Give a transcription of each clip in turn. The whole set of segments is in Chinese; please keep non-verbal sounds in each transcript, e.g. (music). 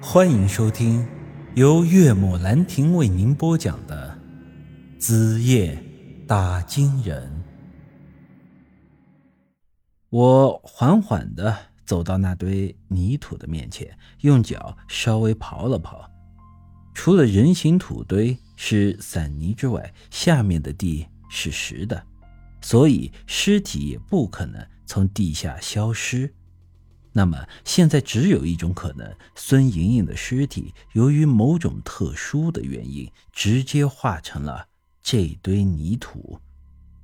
欢迎收听由岳母兰亭为您播讲的《子夜打金人》。我缓缓的走到那堆泥土的面前，用脚稍微刨了刨，除了人形土堆是散泥之外，下面的地是实的，所以尸体也不可能从地下消失。那么现在只有一种可能：孙莹莹的尸体由于某种特殊的原因，直接化成了这堆泥土。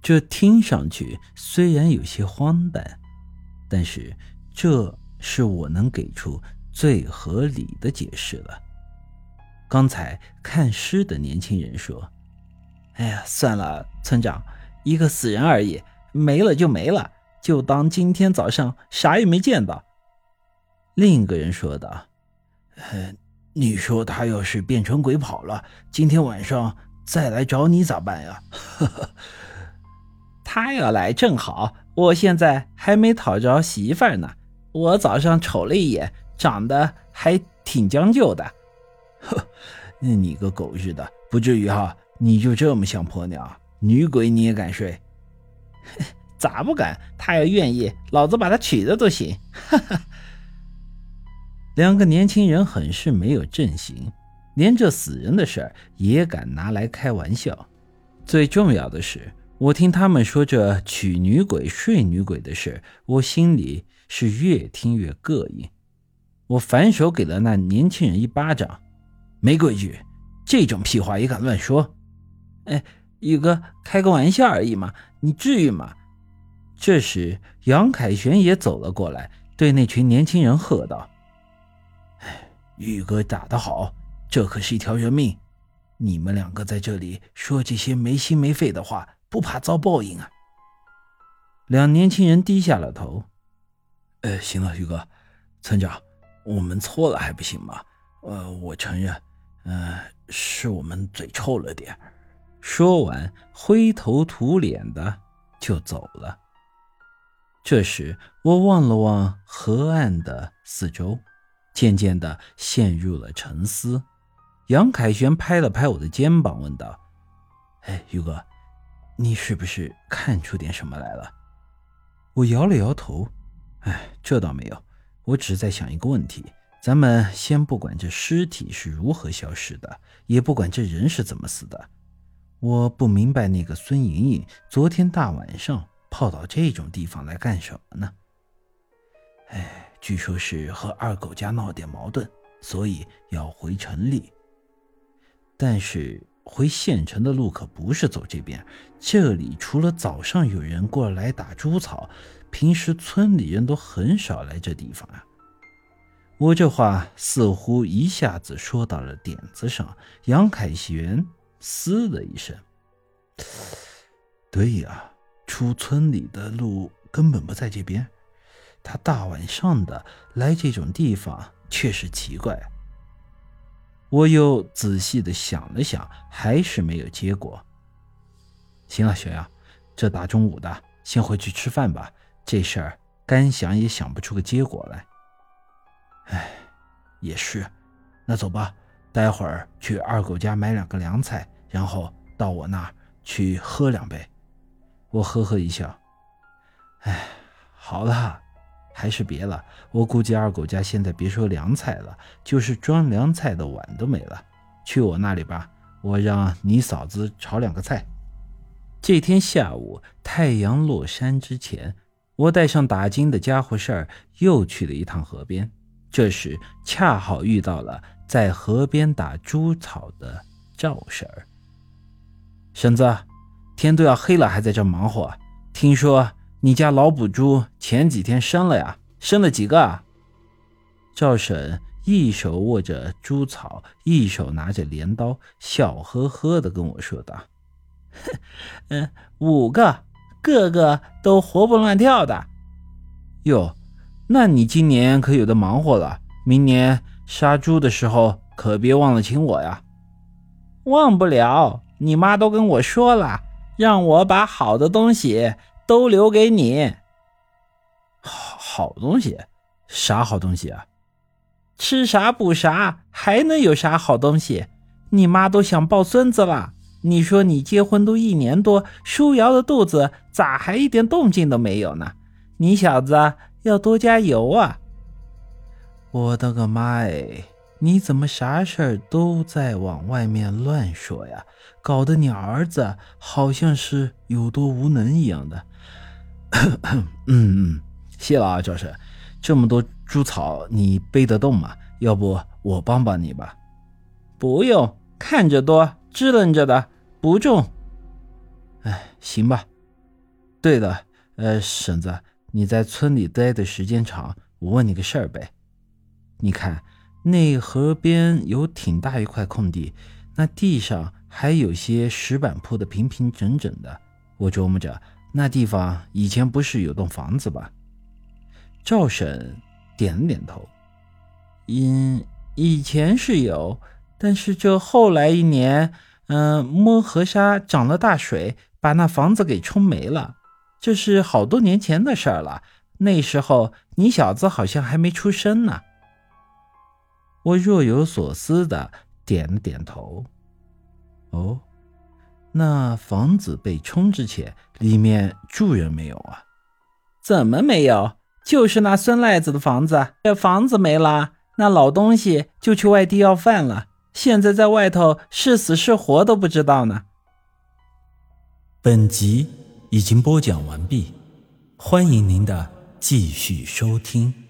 这听上去虽然有些荒诞，但是这是我能给出最合理的解释了。刚才看尸的年轻人说：“哎呀，算了，村长，一个死人而已，没了就没了，就当今天早上啥也没见到。”另一个人说道：“你说他要是变成鬼跑了，今天晚上再来找你咋办呀？” (laughs) 他要来正好，我现在还没讨着媳妇呢。我早上瞅了一眼，长得还挺将就的。呵，(laughs) 你个狗日的，不至于哈？你就这么像婆娘？女鬼你也敢睡？(laughs) 咋不敢？他要愿意，老子把他娶了都行。哈哈。两个年轻人很是没有正形，连这死人的事儿也敢拿来开玩笑。最重要的是，我听他们说这娶女鬼、睡女鬼的事，我心里是越听越膈应。我反手给了那年轻人一巴掌：“没规矩，这种屁话也敢乱说！”哎，宇哥，开个玩笑而已嘛，你至于吗？这时，杨凯旋也走了过来，对那群年轻人喝道。玉哥打得好，这可是一条人命。你们两个在这里说这些没心没肺的话，不怕遭报应啊？两年轻人低下了头。呃，行了，玉哥，村长，我们错了还不行吗？呃，我承认，呃，是我们嘴臭了点。说完，灰头土脸的就走了。这时，我望了望河岸的四周。渐渐的陷入了沉思，杨凯旋拍了拍我的肩膀，问道：“哎，宇哥，你是不是看出点什么来了？”我摇了摇头：“哎，这倒没有，我只是在想一个问题。咱们先不管这尸体是如何消失的，也不管这人是怎么死的，我不明白那个孙莹莹昨天大晚上跑到这种地方来干什么呢？”据说是和二狗家闹点矛盾，所以要回城里。但是回县城的路可不是走这边，这里除了早上有人过来打猪草，平时村里人都很少来这地方啊。我这话似乎一下子说到了点子上。杨凯旋嘶的一声：“对呀，出村里的路根本不在这边。”他大晚上的来这种地方确实奇怪。我又仔细的想了想，还是没有结果。行了，小杨，这大中午的，先回去吃饭吧。这事儿干想也想不出个结果来。哎，也是。那走吧，待会儿去二狗家买两个凉菜，然后到我那儿去喝两杯。我呵呵一笑。哎，好了。还是别了，我估计二狗家现在别说凉菜了，就是装凉菜的碗都没了。去我那里吧，我让你嫂子炒两个菜。这天下午，太阳落山之前，我带上打金的家伙事儿，又去了一趟河边。这时恰好遇到了在河边打猪草的赵婶儿。婶子，天都要黑了，还在这忙活？听说。你家老母猪前几天生了呀？生了几个啊？赵婶一手握着猪草，一手拿着镰刀，笑呵呵的跟我说道：“ (laughs) 嗯，五个，个个都活蹦乱跳的。哟，那你今年可有的忙活了。明年杀猪的时候可别忘了请我呀。忘不了，你妈都跟我说了，让我把好的东西。”都留给你。好好东西，啥好东西啊？吃啥补啥，还能有啥好东西？你妈都想抱孙子了。你说你结婚都一年多，舒瑶的肚子咋还一点动静都没有呢？你小子要多加油啊！我的个妈哎！你怎么啥事儿都在往外面乱说呀？搞得你儿子好像是有多无能一样的。(coughs) 嗯嗯，谢了啊，赵婶，这么多猪草你背得动吗？要不我帮帮你吧？不用，看着多，支棱着的，不重。哎，行吧。对了，呃，婶子，你在村里待的时间长，我问你个事儿呗。你看。那河边有挺大一块空地，那地上还有些石板铺的平平整整的。我琢磨着，那地方以前不是有栋房子吧？赵婶点了点头。因以前是有，但是这后来一年，嗯，摸河沙涨了大水，把那房子给冲没了。这是好多年前的事儿了。那时候你小子好像还没出生呢。我若有所思的点了点头。哦，那房子被冲之前，里面住人没有啊？怎么没有？就是那孙赖子的房子。这房子没了，那老东西就去外地要饭了。现在在外头是死是活都不知道呢。本集已经播讲完毕，欢迎您的继续收听。